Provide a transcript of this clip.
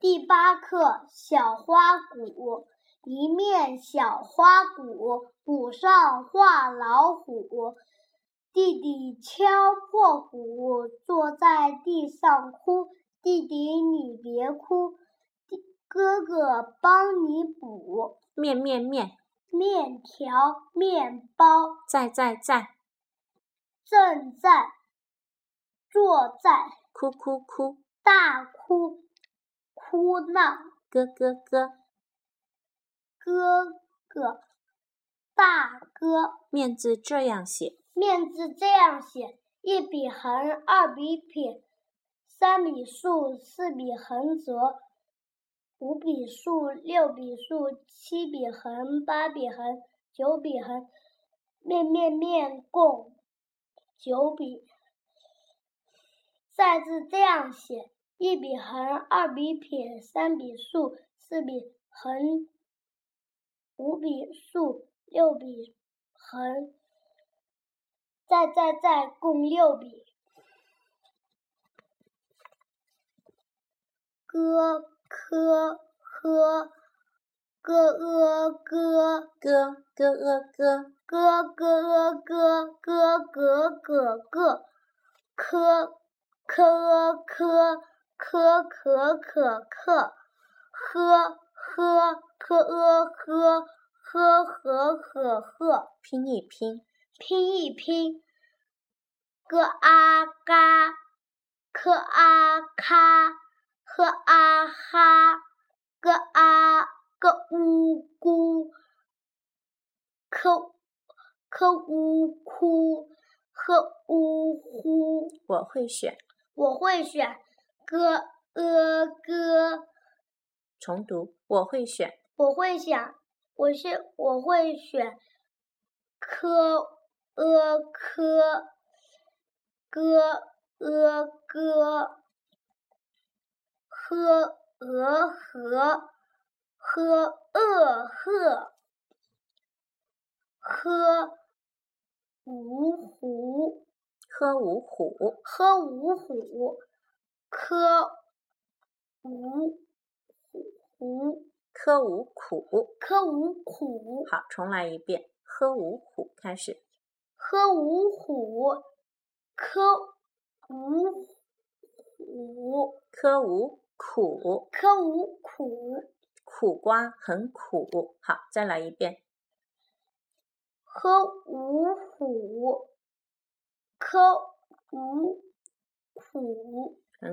第八课小花鼓，一面小花鼓，鼓上画老虎。弟弟敲破鼓，坐在地上哭。弟弟你别哭，哥哥帮你补。面面面，面条面包。在在在，正在。坐在。哭哭哭，大哭。哭闹，哥哥哥，哥哥，大哥。面字这样写，面字这样写：一笔横，二笔撇，三笔竖，四笔横折，五笔竖，六笔竖，七笔横，八笔横，九笔横。面面面共九笔。再字这样写。一笔横，二笔撇，三笔竖，四笔横，五笔竖，六笔横，再再再共六笔。g k h g e 哥科呵，哥呃哥哥哥呃哥哥哥哥哥哥哥哥科科科。可可可可，呵呵科呃呵呵呵呵呵，拼一拼，拼一拼，咯啊嘎，可啊咔，呵啊哈，咯啊咯呜咕，可可呜哭，呵呜呼。我会选，我会选。哥呃哥，重读，我会选，我会选，我是我会选，科呃科，哥呃哥，呵呃和，呵呃呵，呵五虎，喝五虎，喝五虎。科五虎，科无苦，科无苦。好，重来一遍。科无苦，开始。科无虎，科无虎，科无苦，科无苦。苦瓜很苦。好，再来一遍。科无虎，科无苦。